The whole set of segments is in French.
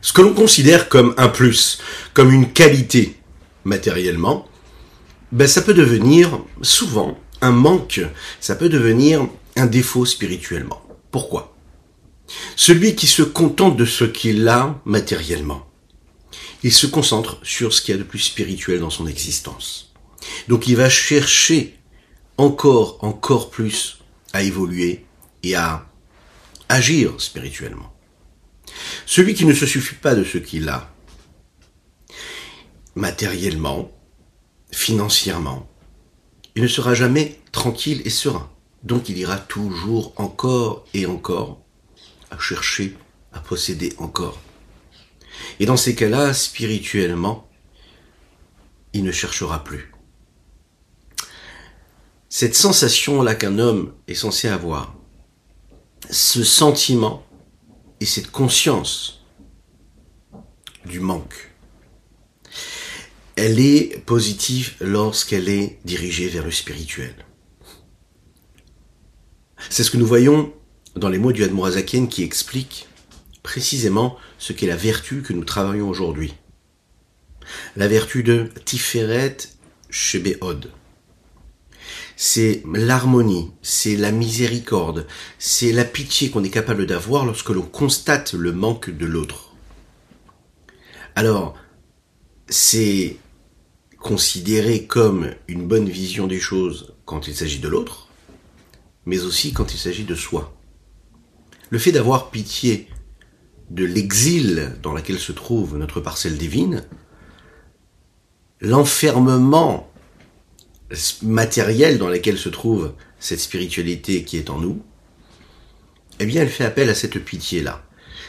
ce que l'on considère comme un plus, comme une qualité matériellement, ben ça peut devenir souvent un manque, ça peut devenir un défaut spirituellement. Pourquoi? Celui qui se contente de ce qu'il a matériellement, il se concentre sur ce qu'il y a de plus spirituel dans son existence. Donc il va chercher encore, encore plus à évoluer et à agir spirituellement. Celui qui ne se suffit pas de ce qu'il a, matériellement, financièrement, il ne sera jamais tranquille et serein. Donc il ira toujours encore et encore à chercher à posséder encore. Et dans ces cas-là, spirituellement, il ne cherchera plus. Cette sensation-là qu'un homme est censé avoir, ce sentiment et cette conscience du manque, elle est positive lorsqu'elle est dirigée vers le spirituel. C'est ce que nous voyons dans les mots du Admorazakien qui explique précisément ce qu'est la vertu que nous travaillons aujourd'hui. La vertu de Tiferet Shebeod. C'est l'harmonie, c'est la miséricorde, c'est la pitié qu'on est capable d'avoir lorsque l'on constate le manque de l'autre. Alors, c'est considéré comme une bonne vision des choses quand il s'agit de l'autre, mais aussi quand il s'agit de soi. Le fait d'avoir pitié de l'exil dans lequel se trouve notre parcelle divine, l'enfermement matériel dans lequel se trouve cette spiritualité qui est en nous, eh bien, elle fait appel à cette pitié-là.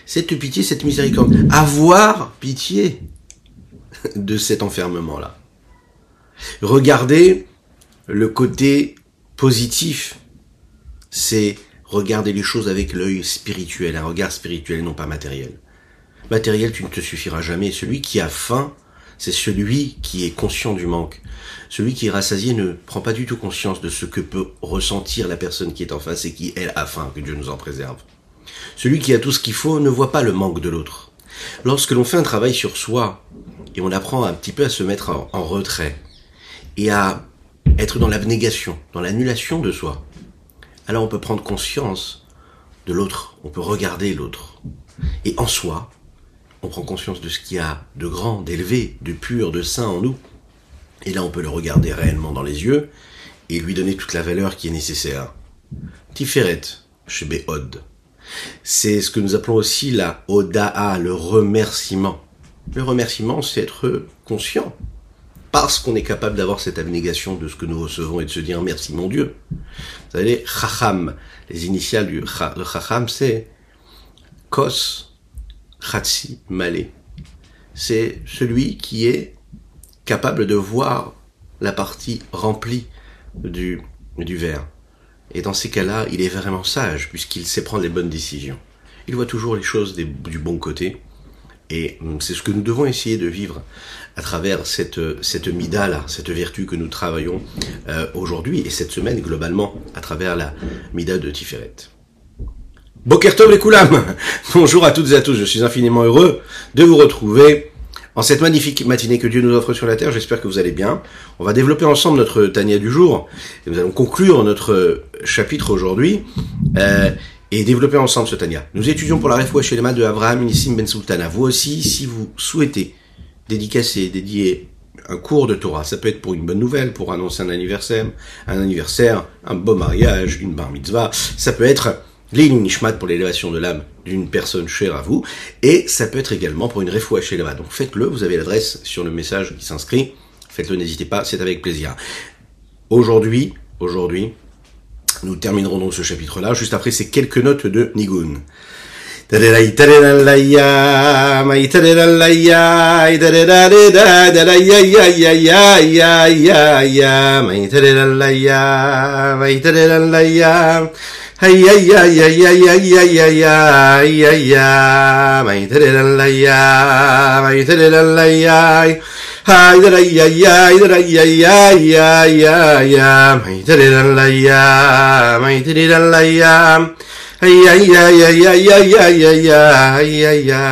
Cette pitié, cette miséricorde. Avoir pitié de cet enfermement-là. Regardez le côté positif. C'est regarder les choses avec l'œil spirituel, un regard spirituel, non pas matériel. Matériel, tu ne te suffiras jamais. Celui qui a faim, c'est celui qui est conscient du manque. Celui qui est rassasié ne prend pas du tout conscience de ce que peut ressentir la personne qui est en face et qui, elle, a faim, que Dieu nous en préserve. Celui qui a tout ce qu'il faut ne voit pas le manque de l'autre. Lorsque l'on fait un travail sur soi, et on apprend un petit peu à se mettre en, en retrait, et à être dans l'abnégation, dans l'annulation de soi, alors on peut prendre conscience de l'autre, on peut regarder l'autre. Et en soi, on prend conscience de ce qu'il y a de grand, d'élevé, de pur, de saint en nous. Et là, on peut le regarder réellement dans les yeux et lui donner toute la valeur qui est nécessaire. Tiferet, chez. C'est ce que nous appelons aussi la Oda'a, le remerciement. Le remerciement, c'est être conscient parce qu'on est capable d'avoir cette abnégation de ce que nous recevons et de se dire merci mon Dieu. Vous savez, Chacham, les initiales du Chacham, c'est Kos Chatsi Malé. C'est celui qui est capable de voir la partie remplie du, du verre. Et dans ces cas-là, il est vraiment sage, puisqu'il sait prendre les bonnes décisions. Il voit toujours les choses du bon côté. Et hum, c'est ce que nous devons essayer de vivre à travers cette, cette mida-là, cette vertu que nous travaillons euh, aujourd'hui et cette semaine globalement à travers la mida de Tiferet. Bokertov les Koulam Bonjour à toutes et à tous, je suis infiniment heureux de vous retrouver en cette magnifique matinée que Dieu nous offre sur la terre, j'espère que vous allez bien. On va développer ensemble notre Tania du jour, et nous allons conclure notre chapitre aujourd'hui, euh, et développer ensemble ce Tania. Nous étudions pour la Refoua chez de Abraham Nissim Ben Sultana. Vous aussi, si vous souhaitez dédicacer, dédier un cours de Torah. Ça peut être pour une bonne nouvelle, pour annoncer un anniversaire, un anniversaire, un beau mariage, une bar mitzvah. Ça peut être l'Eilim Nishmat pour l'élévation de l'âme d'une personne chère à vous. Et ça peut être également pour une refoua chez Donc faites-le, vous avez l'adresse sur le message qui s'inscrit. Faites-le, n'hésitez pas, c'est avec plaisir. Aujourd'hui, aujourd'hui, nous terminerons donc ce chapitre-là. Juste après ces quelques notes de Nigun. hey ya ya ya ya ya ya ya ya ya ya mai tere la la ya mai tere la la ya hay ya ya ya ya ya ya ya ya ya mai tere la la ya mai tere la la ya hey ya ya ya ya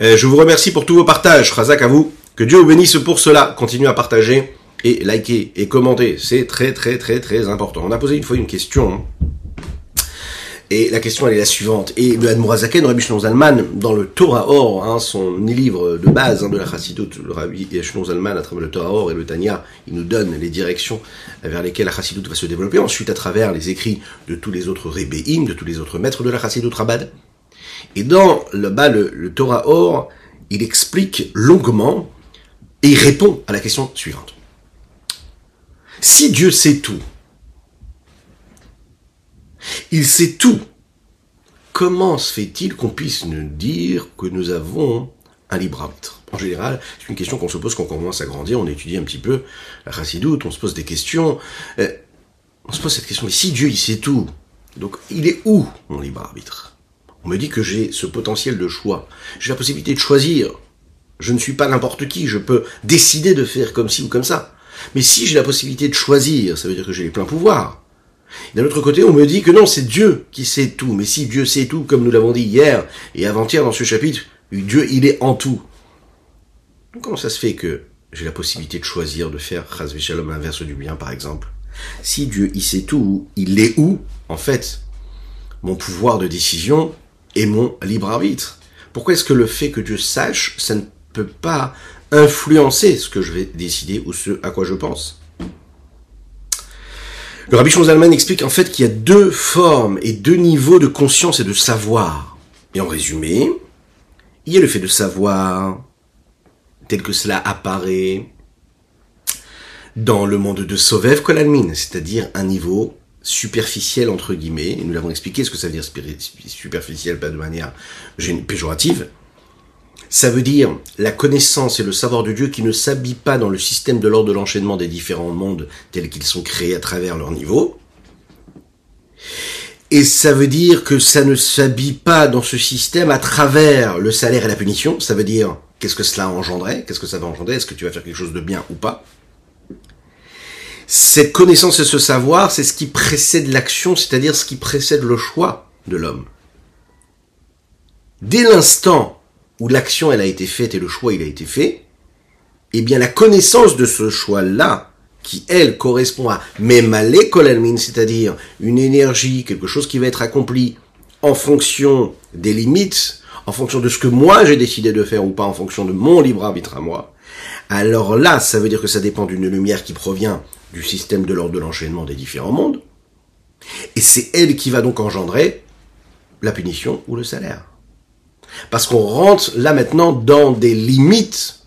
Je vous remercie pour tous vos partages. Razak à vous. Que Dieu vous bénisse pour cela. Continuez à partager et liker et commenter. C'est très très très très important. On a posé une fois une question. Et la question elle est la suivante. Et le Admorazaken, Rabbi Shlomo Zalman, dans le Torah Or, hein, son livre de base hein, de la Chassidut, le Rabbi Shlomo à travers le Torah Or et le Tanya, il nous donne les directions vers lesquelles la Chassidut va se développer. Ensuite, à travers les écrits de tous les autres Rebbeim, de tous les autres maîtres de la Chassidut Rabad. Et dans le bas, le, le Torah Or, il explique longuement et il répond à la question suivante. Si Dieu sait tout, il sait tout, comment se fait-il qu'on puisse nous dire que nous avons un libre arbitre? En général, c'est une question qu'on se pose quand on commence à grandir, on étudie un petit peu la chassidoute, on se pose des questions. Euh, on se pose cette question, mais si Dieu il sait tout, donc il est où mon libre arbitre? On me dit que j'ai ce potentiel de choix, j'ai la possibilité de choisir je ne suis pas n'importe qui, je peux décider de faire comme ci ou comme ça. Mais si j'ai la possibilité de choisir, ça veut dire que j'ai les pleins pouvoirs. D'un autre côté, on me dit que non, c'est Dieu qui sait tout. Mais si Dieu sait tout, comme nous l'avons dit hier et avant-hier dans ce chapitre, Dieu, il est en tout. Comment ça se fait que j'ai la possibilité de choisir de faire Chaz Shalom inverse du bien, par exemple? Si Dieu, il sait tout, il est où En fait, mon pouvoir de décision et mon libre arbitre. Pourquoi est-ce que le fait que Dieu sache, ça ne pas influencer ce que je vais décider ou ce à quoi je pense. Le Rabbi Zalman explique en fait qu'il y a deux formes et deux niveaux de conscience et de savoir. Et en résumé, il y a le fait de savoir tel que cela apparaît dans le monde de Sovev Kolalmin, c'est-à-dire un niveau superficiel entre guillemets, et nous l'avons expliqué ce que ça veut dire superficiel, pas de manière péjorative, ça veut dire la connaissance et le savoir de Dieu qui ne s'habille pas dans le système de l'ordre de l'enchaînement des différents mondes tels qu'ils sont créés à travers leur niveau. Et ça veut dire que ça ne s'habille pas dans ce système à travers le salaire et la punition. Ça veut dire qu'est-ce que cela engendrait, qu'est-ce que ça va engendrer, est-ce que tu vas faire quelque chose de bien ou pas? Cette connaissance et ce savoir, c'est ce qui précède l'action, c'est-à-dire ce qui précède le choix de l'homme. Dès l'instant où l'action elle a été faite et le choix il a été fait, eh bien la connaissance de ce choix-là, qui elle correspond à Memale Kolalmin, c'est-à-dire une énergie, quelque chose qui va être accompli en fonction des limites, en fonction de ce que moi j'ai décidé de faire ou pas, en fonction de mon libre arbitre à moi, alors là, ça veut dire que ça dépend d'une lumière qui provient du système de l'ordre de l'enchaînement des différents mondes, et c'est elle qui va donc engendrer la punition ou le salaire. Parce qu'on rentre là maintenant dans des limites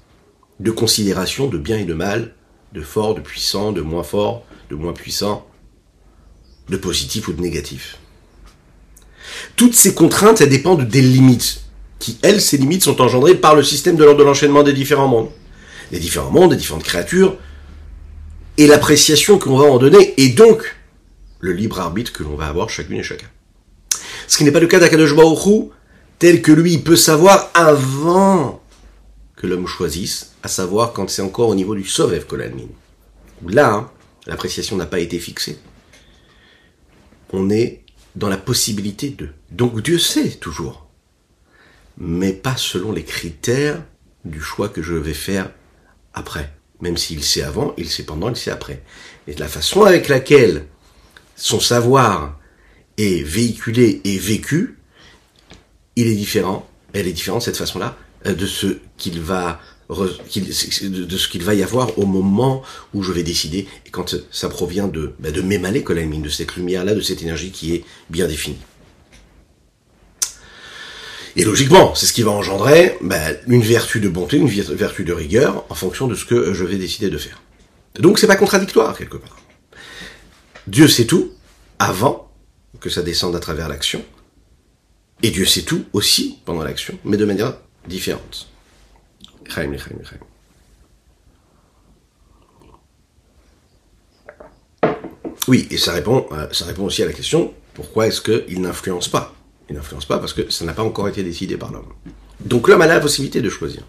de considération de bien et de mal, de fort, de puissant, de moins fort, de moins puissant, de positif ou de négatif. Toutes ces contraintes, elles dépendent des limites, qui, elles, ces limites sont engendrées par le système de l'ordre de l'enchaînement des différents mondes. Les différents mondes, les différentes créatures, et l'appréciation qu'on va en donner, et donc le libre arbitre que l'on va avoir chacune et chacun. Ce qui n'est pas le cas d'Akadosh Baruch tel que lui peut savoir avant que l'homme choisisse, à savoir quand c'est encore au niveau du Sovev Kolalmin. Là, hein, l'appréciation n'a pas été fixée. On est dans la possibilité de. Donc Dieu sait toujours. Mais pas selon les critères du choix que je vais faire après. Même s'il sait avant, il sait pendant, il sait après. Et la façon avec laquelle son savoir est véhiculé et vécu, il est différent, elle est différente cette façon-là de ce qu'il va de y avoir au moment où je vais décider quand ça provient de bah de m'émaler de cette lumière là de cette énergie qui est bien définie. Et logiquement c'est ce qui va engendrer bah, une vertu de bonté une vertu de rigueur en fonction de ce que je vais décider de faire. Donc c'est pas contradictoire quelque part. Dieu sait tout avant que ça descende à travers l'action et Dieu sait tout aussi pendant l'action, mais de manière différente. Oui, et ça répond, euh, ça répond aussi à la question pourquoi est-ce qu'il n'influence pas? Il n'influence pas parce que ça n'a pas encore été décidé par l'homme. Donc l'homme a la possibilité de choisir.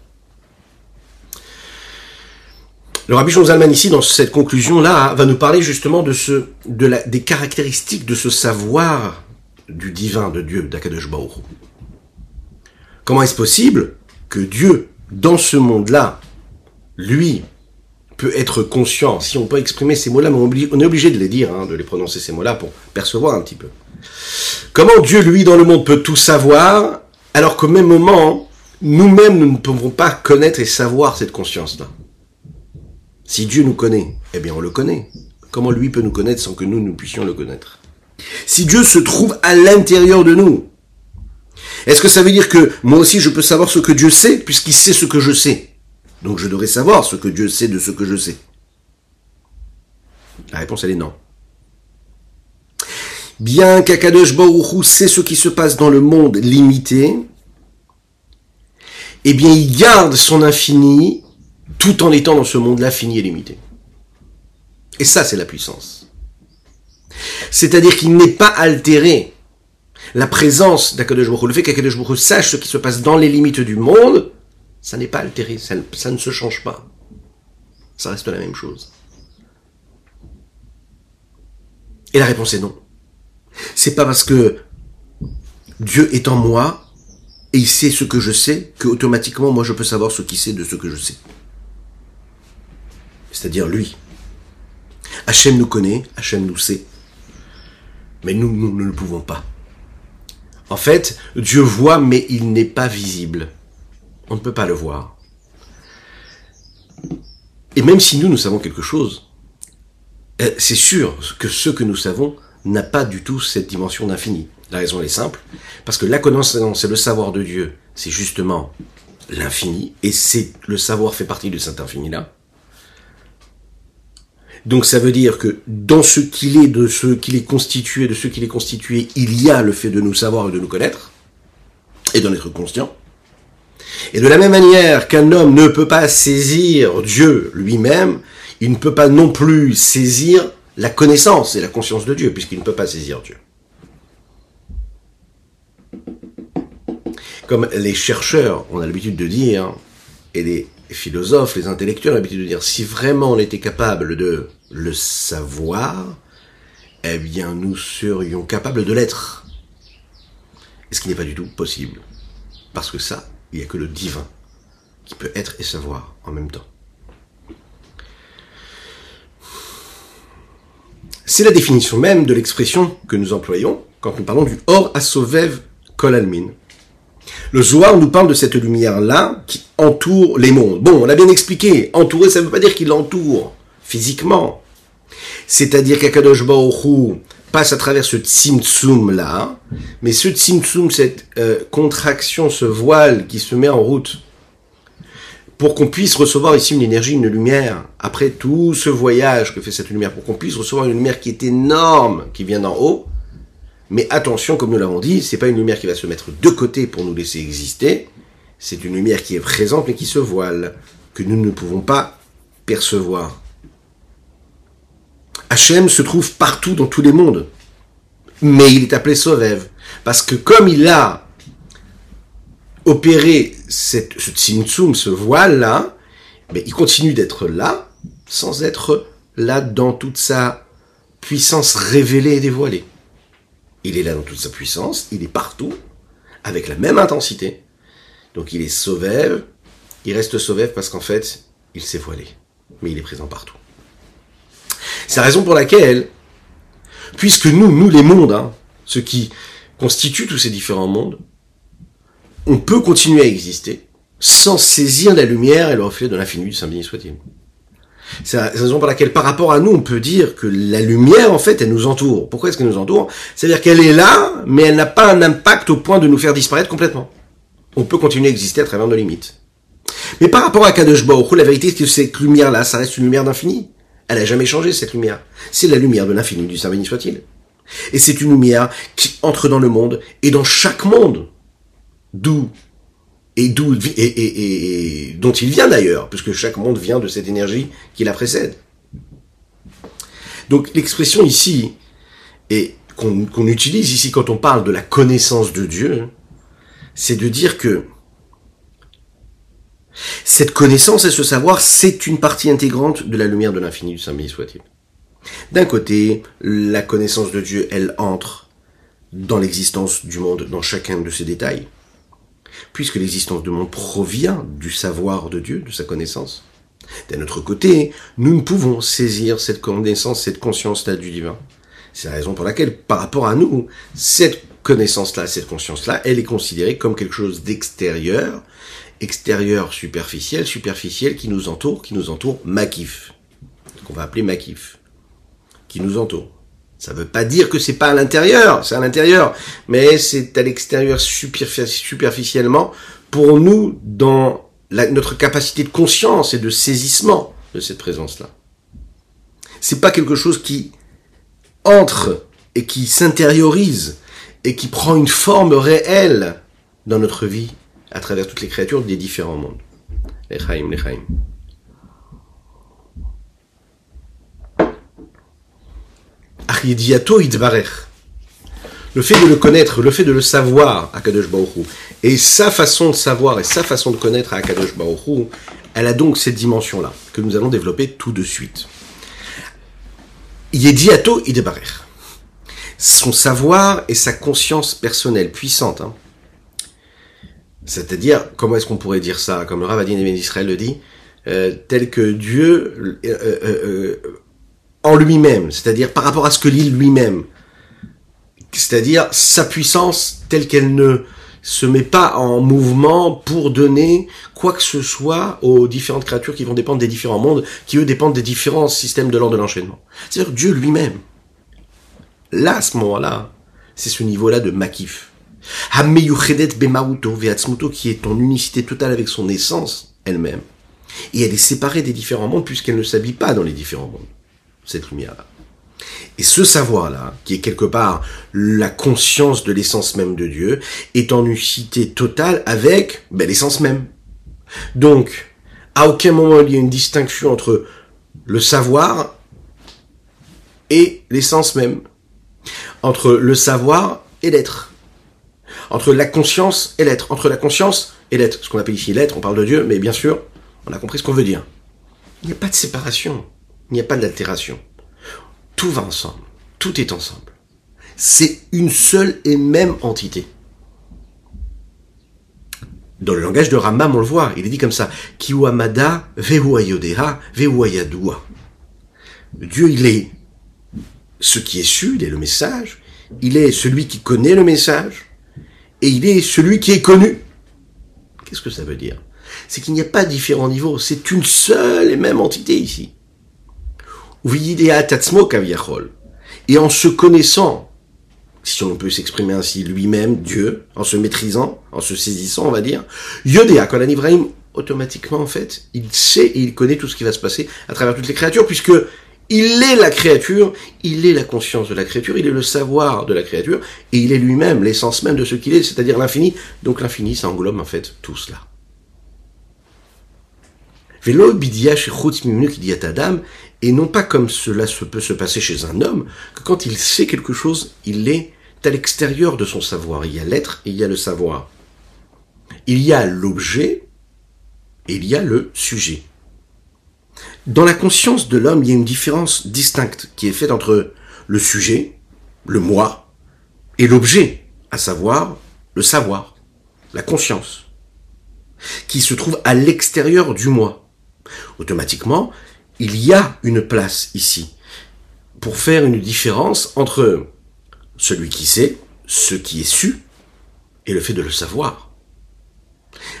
Le rabbi Zalman ici, dans cette conclusion-là, va nous parler justement de ce, des caractéristiques de ce savoir du divin, de Dieu, d'Akadosh. Comment est-ce possible que Dieu, dans ce monde-là, lui, peut être conscient, si on peut exprimer ces mots-là, mais on est obligé de les dire, hein, de les prononcer ces mots-là pour percevoir un petit peu. Comment Dieu, lui, dans le monde, peut tout savoir, alors qu'au même moment, nous-mêmes, nous ne pouvons pas connaître et savoir cette conscience-là? Si Dieu nous connaît, eh bien on le connaît. Comment lui peut nous connaître sans que nous, nous puissions le connaître? Si Dieu se trouve à l'intérieur de nous, est-ce que ça veut dire que moi aussi je peux savoir ce que Dieu sait, puisqu'il sait ce que je sais? Donc je devrais savoir ce que Dieu sait de ce que je sais La réponse elle est non. Bien qu'Akadosh Baruch sait ce qui se passe dans le monde limité, eh bien il garde son infini tout en étant dans ce monde-là fini et limité. Et ça, c'est la puissance. C'est-à-dire qu'il n'est pas altéré. La présence d'Akadosh Baruch le fait qu'Akadosh Baruch sache ce qui se passe dans les limites du monde, ça n'est pas altéré, ça, ne se change pas. Ça reste la même chose. Et la réponse est non. C'est pas parce que Dieu est en moi et il sait ce que je sais que automatiquement moi je peux savoir ce qu'il sait de ce que je sais c'est-à-dire lui. Hachem nous connaît, Hachem nous sait, mais nous, nous ne le pouvons pas. En fait, Dieu voit, mais il n'est pas visible. On ne peut pas le voir. Et même si nous, nous savons quelque chose, euh, c'est sûr que ce que nous savons n'a pas du tout cette dimension d'infini. La raison est simple, parce que la connaissance et le savoir de Dieu, c'est justement l'infini, et c'est le savoir fait partie de cet infini-là. Donc ça veut dire que dans ce qu'il est, de ce qu'il est constitué, de ce qu'il est constitué, il y a le fait de nous savoir et de nous connaître, et d'en être conscient. Et de la même manière qu'un homme ne peut pas saisir Dieu lui-même, il ne peut pas non plus saisir la connaissance et la conscience de Dieu, puisqu'il ne peut pas saisir Dieu. Comme les chercheurs, on a l'habitude de dire, et les les philosophes, les intellectuels ont l'habitude de dire, si vraiment on était capable de le savoir, eh bien nous serions capables de l'être. Et ce qui n'est pas du tout possible. Parce que ça, il n'y a que le divin qui peut être et savoir en même temps. C'est la définition même de l'expression que nous employons quand nous parlons du Or Asovev Kolalmin. Le Zohar nous parle de cette lumière-là qui entoure les mondes. Bon, on a bien expliqué, entourer, ça ne veut pas dire qu'il l'entoure physiquement. C'est-à-dire qu'Akadosh Baruch passe à travers ce tzimtzum-là, mais ce tzimtzum, cette euh, contraction, ce voile qui se met en route, pour qu'on puisse recevoir ici une énergie, une lumière, après tout ce voyage que fait cette lumière, pour qu'on puisse recevoir une lumière qui est énorme, qui vient d'en haut, mais attention, comme nous l'avons dit, c'est pas une lumière qui va se mettre de côté pour nous laisser exister. C'est une lumière qui est présente mais qui se voile, que nous ne pouvons pas percevoir. Hachem se trouve partout dans tous les mondes. Mais il est appelé Sovev. Parce que comme il a opéré cette, ce tzimtzum, ce voile-là, mais il continue d'être là, sans être là dans toute sa puissance révélée et dévoilée. Il est là dans toute sa puissance, il est partout, avec la même intensité. Donc il est sauveur, il reste sauveur parce qu'en fait, il s'est voilé. Mais il est présent partout. C'est la raison pour laquelle, puisque nous, nous les mondes, hein, ce qui constitue tous ces différents mondes, on peut continuer à exister sans saisir la lumière et le reflet de l'infini du Saint-Béni soit-il. C'est la raison pour laquelle, par rapport à nous, on peut dire que la lumière, en fait, elle nous entoure. Pourquoi est-ce qu'elle nous entoure? C'est-à-dire qu'elle est là, mais elle n'a pas un impact au point de nous faire disparaître complètement. On peut continuer à exister à travers nos limites. Mais par rapport à Kadosh Baruch la vérité c'est que cette lumière-là, ça reste une lumière d'infini. Elle n'a jamais changé, cette lumière. C'est la lumière de l'infini, du Saint béni soit-il. Et c'est une lumière qui entre dans le monde, et dans chaque monde. D'où et d'où et, dont il vient d'ailleurs, puisque chaque monde vient de cette énergie qui la précède. Donc l'expression ici, et qu'on utilise ici quand on parle de la connaissance de Dieu, c'est de dire que cette connaissance et ce savoir, c'est une partie intégrante de la lumière de l'infini du Saint béni soit-il. D'un côté, la connaissance de Dieu, elle entre dans l'existence du monde, dans chacun de ses détails, puisque l'existence du monde provient du savoir de Dieu, de sa connaissance. D'un autre côté, nous ne pouvons saisir cette connaissance, cette conscience-là du divin. C'est la raison pour laquelle, par rapport à nous, cette connaissance-là, cette conscience-là, elle est considérée comme quelque chose d'extérieur, extérieur superficiel, superficiel qui nous entoure, qui nous entoure makif, qu'on va appeler makif, qui nous entoure. Ça ne veut pas dire que c'est pas à l'intérieur, c'est à l'intérieur, mais c'est à l'extérieur superficiellement pour nous dans notre capacité de conscience et de saisissement de cette présence-là. C'est pas quelque chose qui entre et qui s'intériorise et qui prend une forme réelle dans notre vie à travers toutes les créatures des différents mondes. Les Chaim, les Chaim. Le fait de le connaître, le fait de le savoir, Akadosh Baruch et sa façon de savoir et sa façon de connaître à Baruch elle a donc cette dimension-là, que nous allons développer tout de suite. Yediato Idbarer. Son savoir et sa conscience personnelle puissante. Hein. C'est-à-dire, comment est-ce qu'on pourrait dire ça? Comme le Ravadin Ben Israël le dit, euh, tel que Dieu euh, euh, en lui-même, c'est-à-dire par rapport à ce que l'île lui-même, c'est-à-dire sa puissance telle qu'elle ne se met pas en mouvement pour donner quoi que ce soit aux différentes créatures qui vont dépendre des différents mondes, qui eux dépendent des différents systèmes de l'ordre de l'enchaînement. C'est-à-dire Dieu lui-même. Là, à ce moment-là, c'est ce niveau-là de makif. Bemauto qui est en unicité totale avec son essence elle-même. Et elle est séparée des différents mondes puisqu'elle ne s'habille pas dans les différents mondes. Cette lumière-là. Et ce savoir-là, qui est quelque part la conscience de l'essence même de Dieu, est en unicité totale avec ben, l'essence même. Donc, à aucun moment il y a une distinction entre le savoir et l'essence même. Entre le savoir et l'être. Entre la conscience et l'être. Entre la conscience et l'être. Ce qu'on appelle ici l'être, on parle de Dieu, mais bien sûr, on a compris ce qu'on veut dire. Il n'y a pas de séparation. Il n'y a pas d'altération tout va ensemble, tout est ensemble. C'est une seule et même entité. Dans le langage de Rambam, on le voit, il est dit comme ça, Kiwamada vehuayodeha vehuayadua. Dieu, il est ce qui est su, il est le message, il est celui qui connaît le message, et il est celui qui est connu. Qu'est-ce que ça veut dire? C'est qu'il n'y a pas différents niveaux, c'est une seule et même entité ici. Et en se connaissant, si on peut s'exprimer ainsi, lui-même, Dieu, en se maîtrisant, en se saisissant, on va dire, Yodéa, quand Ibrahim, automatiquement, en fait, il sait et il connaît tout ce qui va se passer à travers toutes les créatures, puisque il est la créature, il est la conscience de la créature, il est le savoir de la créature, et il est lui-même l'essence même de ce qu'il est, c'est-à-dire l'infini. Donc l'infini, ça englobe en fait tout cela. Velo et non pas comme cela se peut se passer chez un homme, que quand il sait quelque chose, il est à l'extérieur de son savoir. Il y a l'être et il y a le savoir. Il y a l'objet et il y a le sujet. Dans la conscience de l'homme, il y a une différence distincte qui est faite entre le sujet, le moi, et l'objet, à savoir le savoir, la conscience, qui se trouve à l'extérieur du moi. Automatiquement, il y a une place ici pour faire une différence entre celui qui sait, ce qui est su, et le fait de le savoir.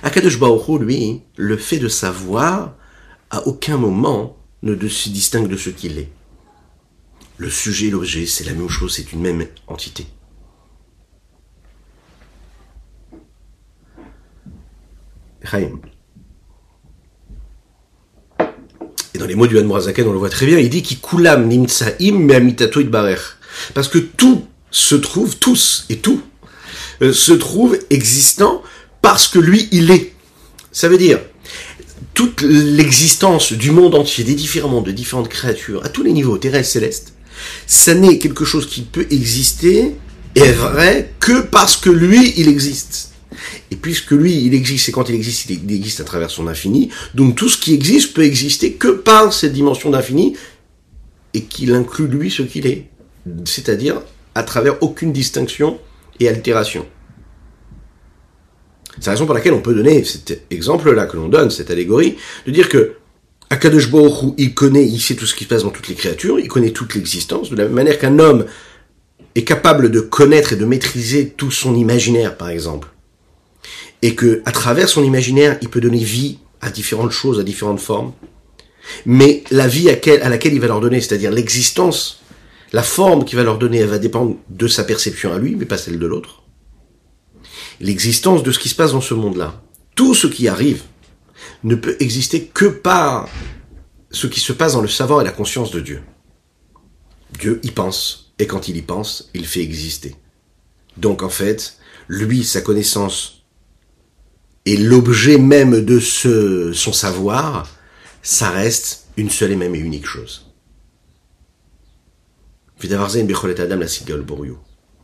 Akadosh Baruch lui, le fait de savoir, à aucun moment ne se distingue de ce qu'il est. Le sujet et l'objet, c'est la même chose, c'est une même entité. Et dans les mots du Hanmorazaken, on le voit très bien, il dit qu'il kulam nimtsaim me'amitato barer. Parce que tout se trouve, tous et tout, euh, se trouve existant parce que lui, il est. Ça veut dire, toute l'existence du monde entier, des différents mondes, de différentes créatures, à tous les niveaux, terrestres, célestes, Ça n'est quelque chose qui peut exister est vrai que parce que lui, il existe. Et puisque lui, il existe, et quand il existe, il existe à travers son infini, donc tout ce qui existe peut exister que par cette dimension d'infini, et qu'il inclut lui ce qu'il est. C'est-à-dire à travers aucune distinction et altération. C'est la raison pour laquelle on peut donner cet exemple-là que l'on donne, cette allégorie, de dire que Akadosh il connaît, il sait tout ce qui se passe dans toutes les créatures, il connaît toute l'existence, de la même manière qu'un homme est capable de connaître et de maîtriser tout son imaginaire, par exemple. Et que, à travers son imaginaire, il peut donner vie à différentes choses, à différentes formes. Mais la vie à, laquelle il va leur donner, c'est-à-dire l'existence, la forme qu'il va leur donner, elle va dépendre de sa perception à lui, mais pas celle de l'autre. L'existence de ce qui se passe dans ce monde-là. Tout ce qui arrive ne peut exister que par ce qui se passe dans le savoir et la conscience de Dieu. Dieu y pense, et quand il y pense, il fait exister. Donc en fait, lui, sa connaissance et l'objet même de ce, son savoir, ça reste une seule et même et unique chose.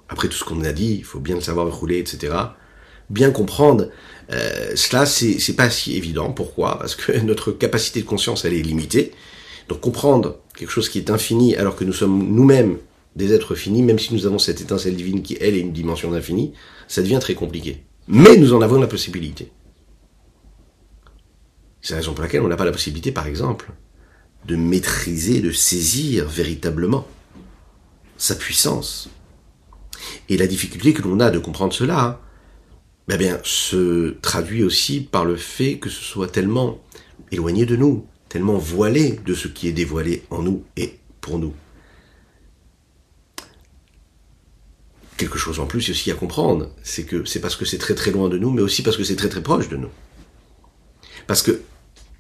Après tout ce qu'on a dit, il faut bien le savoir rouler, etc. Bien comprendre, euh, cela c'est pas si évident. Pourquoi? Parce que notre capacité de conscience elle est limitée. Donc comprendre quelque chose qui est infini alors que nous sommes nous-mêmes des êtres finis, même si nous avons cette étincelle divine qui elle est une dimension d'infini, ça devient très compliqué. Mais nous en avons la possibilité. C'est la raison pour laquelle on n'a pas la possibilité, par exemple, de maîtriser, de saisir véritablement sa puissance. Et la difficulté que l'on a de comprendre cela, eh se traduit aussi par le fait que ce soit tellement éloigné de nous, tellement voilé de ce qui est dévoilé en nous et pour nous. Quelque chose en plus aussi à comprendre, c'est que c'est parce que c'est très très loin de nous, mais aussi parce que c'est très très proche de nous. Parce que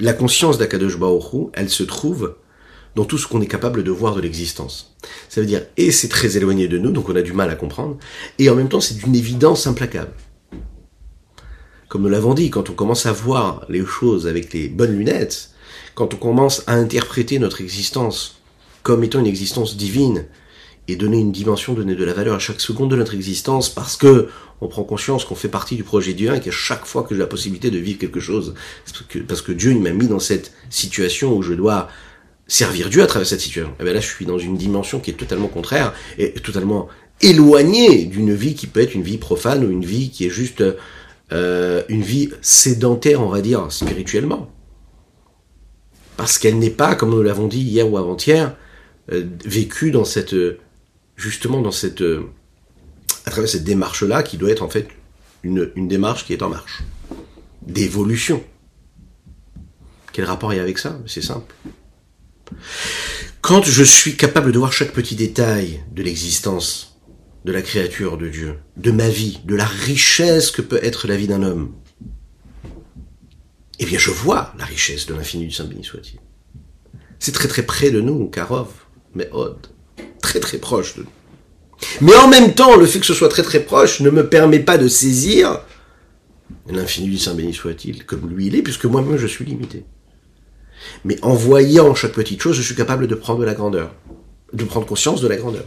la conscience d'Akadosh Baoru, elle se trouve dans tout ce qu'on est capable de voir de l'existence. Ça veut dire, et c'est très éloigné de nous, donc on a du mal à comprendre, et en même temps c'est d'une évidence implacable. Comme nous l'avons dit, quand on commence à voir les choses avec les bonnes lunettes, quand on commence à interpréter notre existence comme étant une existence divine, et donner une dimension, donner de la valeur à chaque seconde de notre existence parce que on prend conscience qu'on fait partie du projet divin et qu'à chaque fois que j'ai la possibilité de vivre quelque chose, parce que, Dieu il m'a mis dans cette situation où je dois servir Dieu à travers cette situation. Et eh bien là, je suis dans une dimension qui est totalement contraire et totalement éloignée d'une vie qui peut être une vie profane ou une vie qui est juste euh, une vie sédentaire, on va dire, spirituellement. Parce qu'elle n'est pas, comme nous l'avons dit hier ou avant-hier, euh, vécue dans cette justement dans cette, euh, à travers cette démarche-là, qui doit être en fait une, démarche qui est en marche, d'évolution. Quel rapport il y a avec ça? C'est simple. Quand je suis capable de voir chaque petit détail de l'existence, de la créature de Dieu, de ma vie, de la richesse que peut être la vie d'un homme, eh bien je vois la richesse de l'infini du Saint béni soit-il. C'est très très près de nous, Karov, mais Od très très proche de nous. Mais en même temps, le fait que ce soit très très proche ne me permet pas de saisir l'infini du Saint béni soit-il, comme lui il est, puisque moi-même je suis limité. Mais en voyant chaque petite chose, je suis capable de prendre la grandeur, de prendre conscience de la grandeur.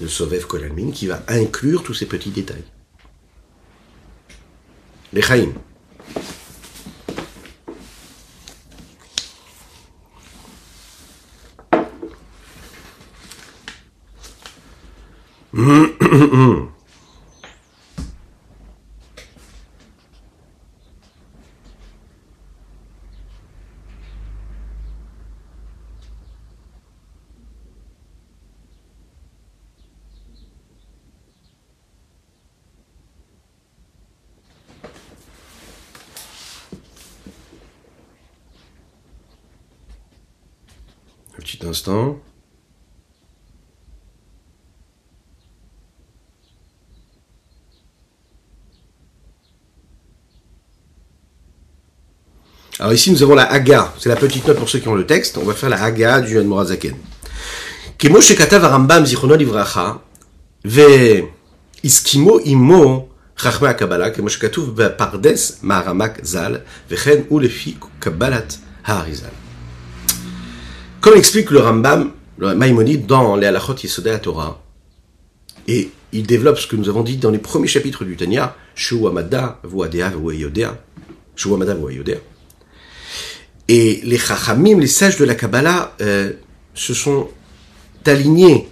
Le Sovev Kolalmin qui va inclure tous ces petits détails. Les Chaim. Un petit instant. Alors ici, nous avons la Haga. C'est la petite note pour ceux qui ont le texte. On va faire la Haga du Admorazaken. Kemoshe katav Rambam zichrono livracha ve iskimo imo chachma kabbalah kemoshe katuv pardes maramak zal vechen ou lefi kabbalat harizal. Comme explique le Rambam, le Maïmonide dans les halachot Yesodé la Torah, et il développe ce que nous avons dit dans les premiers chapitres du Tanya, Shuamada, Voadea, Voyodea, Shuamada, Voyodea. Et les Chachamim, les sages de la Kabbalah, euh, se sont alignés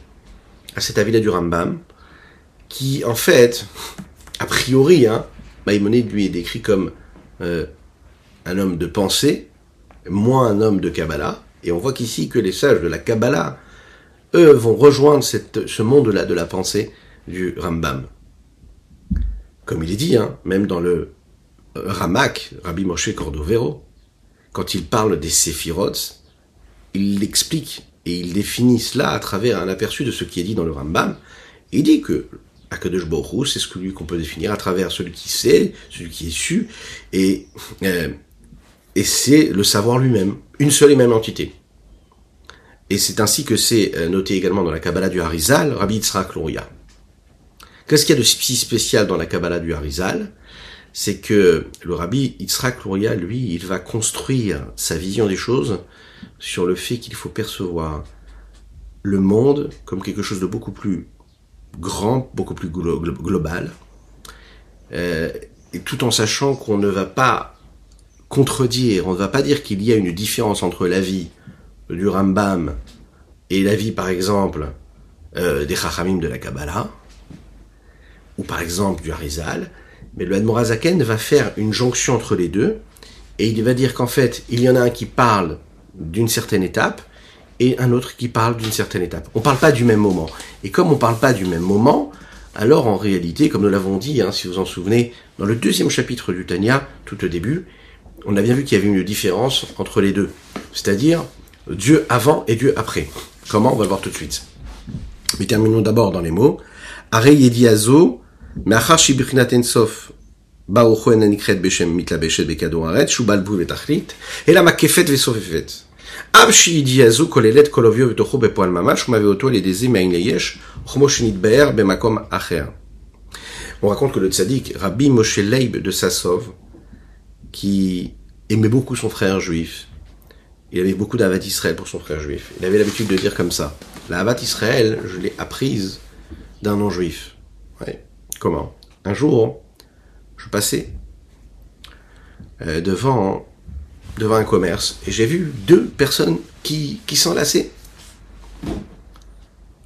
à cet avis-là du Rambam, qui en fait, a priori, hein, Maïmonide lui est décrit comme euh, un homme de pensée, moins un homme de Kabbalah, et on voit qu'ici que les sages de la Kabbalah, eux, vont rejoindre ce monde-là de la pensée du Rambam. Comme il est dit, hein, même dans le Ramak, Rabbi Moshe Cordovero, quand il parle des séphirotes, il l'explique et il définit cela à travers un aperçu de ce qui est dit dans le Rambam. Il dit que Akadosh Baruch c'est ce que lui qu'on peut définir à travers celui qui sait, celui qui est su, et, euh, et c'est le savoir lui-même, une seule et même entité. Et c'est ainsi que c'est euh, noté également dans la Kabbalah du Harizal, Rabbi Yitzhak Luria. Qu'est-ce qu'il y a de si spécial dans la Kabbalah du Harizal? C'est que le Rabbi Yitzhak Luria, lui, il va construire sa vision des choses sur le fait qu'il faut percevoir le monde comme quelque chose de beaucoup plus grand, beaucoup plus global, euh, tout en sachant qu'on ne va pas contredire, on ne va pas dire qu'il y a une différence entre la vie du Rambam et la vie, par exemple, euh, des Chachamim de la Kabbalah, ou par exemple du Harizal, mais le Admorazaken va faire une jonction entre les deux, et il va dire qu'en fait, il y en a un qui parle d'une certaine étape, et un autre qui parle d'une certaine étape. On ne parle pas du même moment. Et comme on ne parle pas du même moment, alors en réalité, comme nous l'avons dit, hein, si vous en souvenez, dans le deuxième chapitre du Tanya, tout au début, on a bien vu qu'il y avait une différence entre les deux. C'est-à-dire Dieu avant et Dieu après. Comment? On va le voir tout de suite. Mais terminons d'abord dans les mots. On raconte que le tzaddik, Rabbi Moshe Leib de Sassov, qui aimait beaucoup son frère juif, il avait beaucoup d'Avat Israël pour son frère juif. Il avait l'habitude de dire comme ça. La Avat Israël, je l'ai apprise d'un non-juif. Comment Un jour, je passais euh, devant, un commerce et j'ai vu deux personnes qui, qui s'enlaçaient.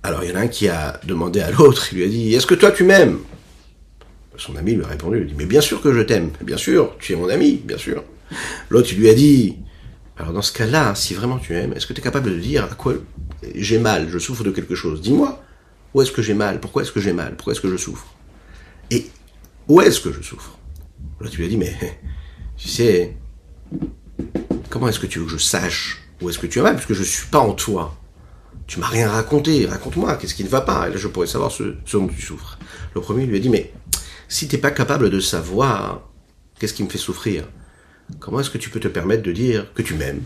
Alors il y en a un qui a demandé à l'autre, il lui a dit Est-ce que toi tu m'aimes? Son ami lui a répondu il dit, Mais bien sûr que je t'aime, bien sûr, tu es mon ami, bien sûr. L'autre lui a dit alors dans ce cas-là, si vraiment tu aimes, est-ce que tu es capable de dire à quoi j'ai mal, je souffre de quelque chose? Dis-moi, où est-ce que j'ai mal? Pourquoi est-ce que j'ai mal? Pourquoi est-ce que je souffre? Où est-ce que je souffre? Là tu lui as dit, mais tu sais, comment est-ce que tu veux que je sache où est-ce que tu as mal Puisque je ne suis pas en toi. Tu m'as rien raconté, raconte-moi, qu'est-ce qui ne va pas? Et là je pourrais savoir ce, ce dont tu souffres. Le premier lui a dit, mais si tu n'es pas capable de savoir qu'est-ce qui me fait souffrir, Comment est-ce que tu peux te permettre de dire que tu m'aimes?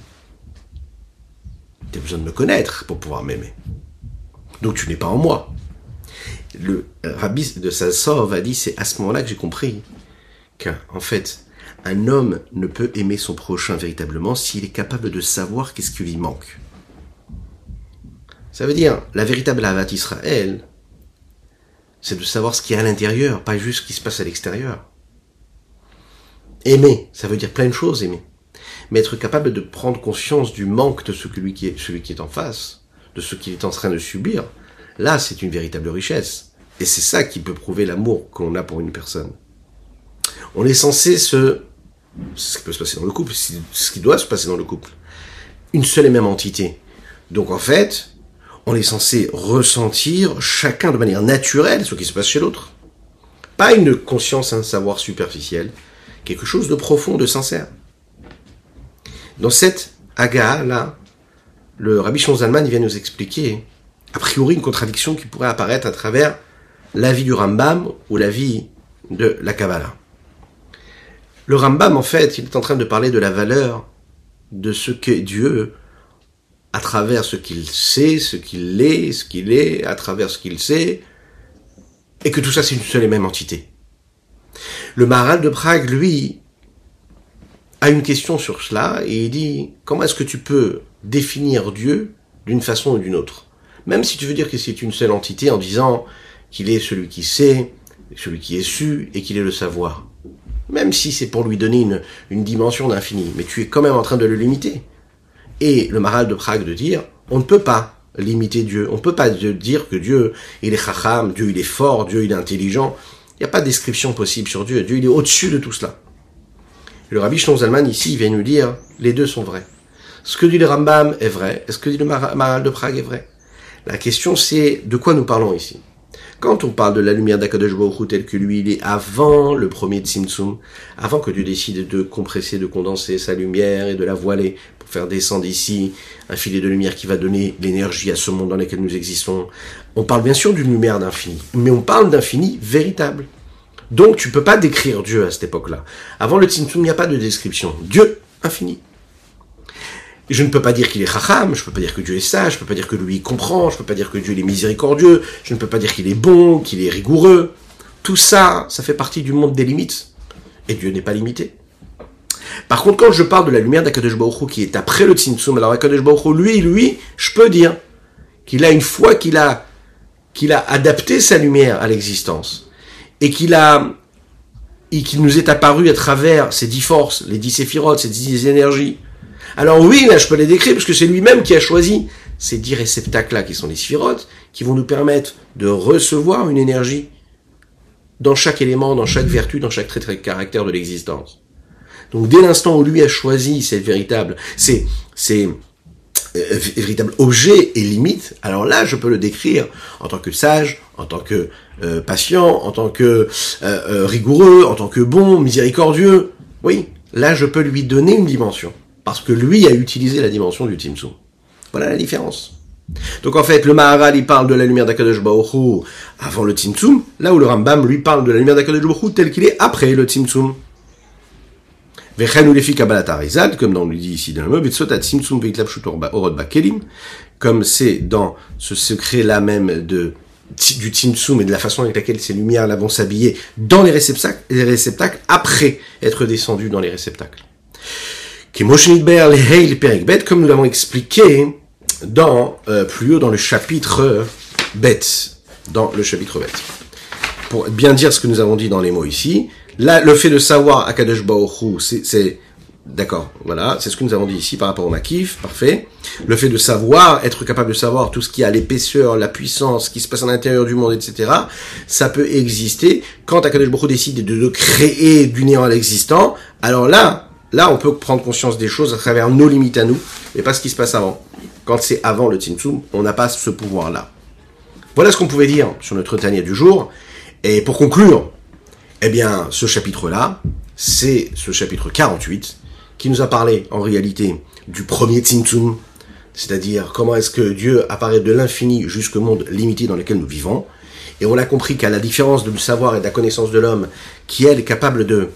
Tu as besoin de me connaître pour pouvoir m'aimer. Donc tu n'es pas en moi. Le rabbi de Sassov a dit, c'est à ce moment-là que j'ai compris qu'en fait, un homme ne peut aimer son prochain véritablement s'il est capable de savoir qu'est-ce qui lui manque. Ça veut dire, la véritable Avat Israël, c'est de savoir ce qui est à l'intérieur, pas juste ce qui se passe à l'extérieur. Aimer, ça veut dire plein de choses, aimer. Mais être capable de prendre conscience du manque de celui qui est, celui qui est en face, de ce qu'il est en train de subir, là, c'est une véritable richesse. Et c'est ça qui peut prouver l'amour qu'on a pour une personne. On est censé se... Ce qui peut se passer dans le couple, ce qui doit se passer dans le couple. Une seule et même entité. Donc en fait, on est censé ressentir chacun de manière naturelle ce qui se passe chez l'autre. Pas une conscience, un savoir superficiel, quelque chose de profond, de sincère. Dans cette aga-là, le Rabbi Shonzalman vient nous expliquer, a priori, une contradiction qui pourrait apparaître à travers la vie du Rambam ou la vie de la Kabbalah. Le Rambam, en fait, il est en train de parler de la valeur de ce qu'est Dieu à travers ce qu'il sait, ce qu'il est, ce qu'il est, à travers ce qu'il sait, et que tout ça c'est une seule et même entité. Le Maharal de Prague, lui, a une question sur cela et il dit comment est-ce que tu peux définir Dieu d'une façon ou d'une autre? Même si tu veux dire que c'est une seule entité en disant qu'il est celui qui sait, celui qui est su et qu'il est le savoir. Même si c'est pour lui donner une, une dimension d'infini, mais tu es quand même en train de le limiter. Et le maral de Prague de dire, on ne peut pas limiter Dieu. On ne peut pas dire que Dieu, il est chacham, Dieu, il est fort, Dieu, il est intelligent. Il n'y a pas de description possible sur Dieu. Dieu, il est au-dessus de tout cela. Le rabbi Zalman, ici, vient nous dire, les deux sont vrais. Ce que dit le Rambam est vrai. Est-ce que dit le Maral de Prague est vrai La question, c'est de quoi nous parlons ici quand on parle de la lumière d'Akadosh Baruch tel que lui, il est avant le premier Tzimtzum, avant que Dieu décide de compresser, de condenser sa lumière et de la voiler pour faire descendre ici un filet de lumière qui va donner l'énergie à ce monde dans lequel nous existons. On parle bien sûr d'une lumière d'infini, mais on parle d'infini véritable. Donc tu peux pas décrire Dieu à cette époque-là. Avant le Tzimtzum, il n'y a pas de description. Dieu, infini. Je ne peux pas dire qu'il est chacham, je ne peux pas dire que Dieu est sage, je ne peux pas dire que lui comprend, je ne peux pas dire que Dieu est miséricordieux, je ne peux pas dire qu'il est bon, qu'il est rigoureux. Tout ça, ça fait partie du monde des limites. Et Dieu n'est pas limité. Par contre, quand je parle de la lumière d'Akadosh Baruch qui est après le Tzimtzum, alors Akadosh Baruch lui, lui, je peux dire qu'il a une fois qu'il a, qu'il a adapté sa lumière à l'existence, et qu'il a, et qu'il nous est apparu à travers ces dix forces, les dix séphirotes, ces dix énergies, alors oui, là, je peux les décrire, parce que c'est lui-même qui a choisi ces dix réceptacles-là, qui sont les sphirotes, qui vont nous permettre de recevoir une énergie dans chaque élément, dans chaque vertu, dans chaque trait de caractère de l'existence. Donc dès l'instant où lui a choisi cette véritable, c'est, c'est euh, véritable objet et limite, alors là, je peux le décrire en tant que sage, en tant que euh, patient, en tant que euh, rigoureux, en tant que bon, miséricordieux. Oui, là, je peux lui donner une dimension parce que lui a utilisé la dimension du Tzimtzum. Voilà la différence. Donc en fait, le Maharal, il parle de la lumière d'Akadosh avant le Tzimtzum, là où le Rambam, lui, parle de la lumière d'Akadosh Baruch tel qu'il est après le Tzimtzum. Vechen ou les comme on lui dit ici dans le mot, Tzimtzum orod kelim, comme c'est dans ce secret-là même du Tzimtzum et de la façon avec laquelle ces lumières là vont s'habiller dans les réceptacles, les réceptacles après être descendues dans les réceptacles comme nous l'avons expliqué dans euh, plus haut dans le chapitre bête, dans le chapitre bête. Pour bien dire ce que nous avons dit dans les mots ici, là, le fait de savoir Akadosh Baoru, c'est, d'accord, voilà, c'est ce que nous avons dit ici par rapport au Makif, parfait. Le fait de savoir, être capable de savoir tout ce qui a l'épaisseur, la puissance, ce qui se passe à l'intérieur du monde, etc., ça peut exister quand Akadosh Baruch décide de, de créer du néant à l'existant. Alors là, Là, on peut prendre conscience des choses à travers nos limites à nous, et pas ce qui se passe avant. Quand c'est avant le Tzimtzum, on n'a pas ce pouvoir-là. Voilà ce qu'on pouvait dire sur notre Tania du jour. Et pour conclure, eh bien, ce chapitre-là, c'est ce chapitre 48, qui nous a parlé, en réalité, du premier Tzimtzum, c'est-à-dire comment est-ce que Dieu apparaît de l'infini jusqu'au monde limité dans lequel nous vivons. Et on a compris qu'à la différence du savoir et de la connaissance de l'homme, qui est capable de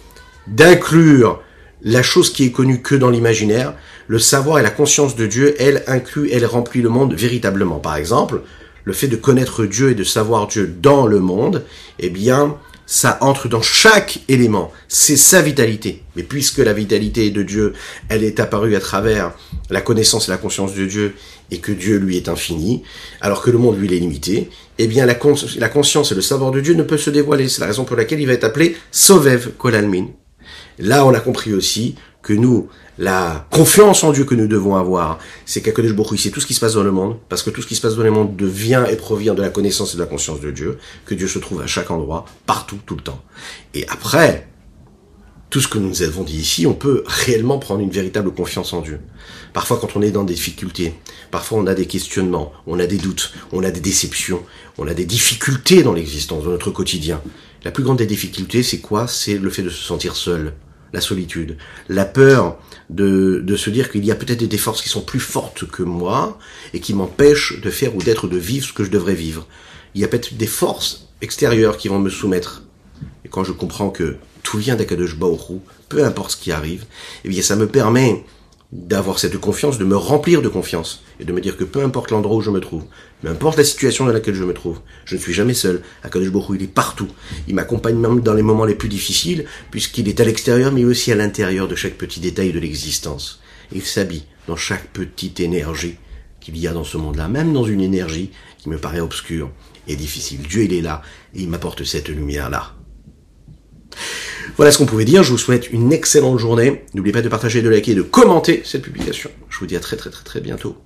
d'inclure la chose qui est connue que dans l'imaginaire, le savoir et la conscience de Dieu, elle inclut, elle remplit le monde véritablement. Par exemple, le fait de connaître Dieu et de savoir Dieu dans le monde, eh bien, ça entre dans chaque élément. C'est sa vitalité. Mais puisque la vitalité de Dieu, elle est apparue à travers la connaissance et la conscience de Dieu, et que Dieu lui est infini, alors que le monde lui est limité, eh bien la, conscience et le savoir de Dieu ne peut se dévoiler. C'est la raison pour laquelle il va être appelé Sovev Kolalmin. Là, on a compris aussi que nous, la confiance en Dieu que nous devons avoir, c'est qu'Akadosh Baruch c'est tout ce qui se passe dans le monde, parce que tout ce qui se passe dans le monde devient et provient de la connaissance et de la conscience de Dieu, que Dieu se trouve à chaque endroit, partout, tout le temps. Et après, tout ce que nous avons dit ici, on peut réellement prendre une véritable confiance en Dieu. Parfois, quand on est dans des difficultés, parfois on a des questionnements, on a des doutes, on a des déceptions, on a des difficultés dans l'existence, dans notre quotidien. La plus grande des difficultés, c'est quoi? C'est le fait de se sentir seul, la solitude, la peur de, de se dire qu'il y a peut-être des forces qui sont plus fortes que moi et qui m'empêchent de faire ou d'être, de vivre ce que je devrais vivre. Il y a peut-être des forces extérieures qui vont me soumettre. Et quand je comprends que tout vient d'Akadosh Baoru, peu importe ce qui arrive, eh bien ça me permet d'avoir cette confiance, de me remplir de confiance et de me dire que peu importe l'endroit où je me trouve, peu importe la situation dans laquelle je me trouve, je ne suis jamais seul. Akadosh Baruch il est partout. Il m'accompagne même dans les moments les plus difficiles, puisqu'il est à l'extérieur, mais aussi à l'intérieur de chaque petit détail de l'existence. Il s'habille dans chaque petite énergie qu'il y a dans ce monde-là, même dans une énergie qui me paraît obscure et difficile. Dieu, il est là et il m'apporte cette lumière-là. Voilà ce qu'on pouvait dire. Je vous souhaite une excellente journée. N'oubliez pas de partager, de liker et de commenter cette publication. Je vous dis à très très très très bientôt.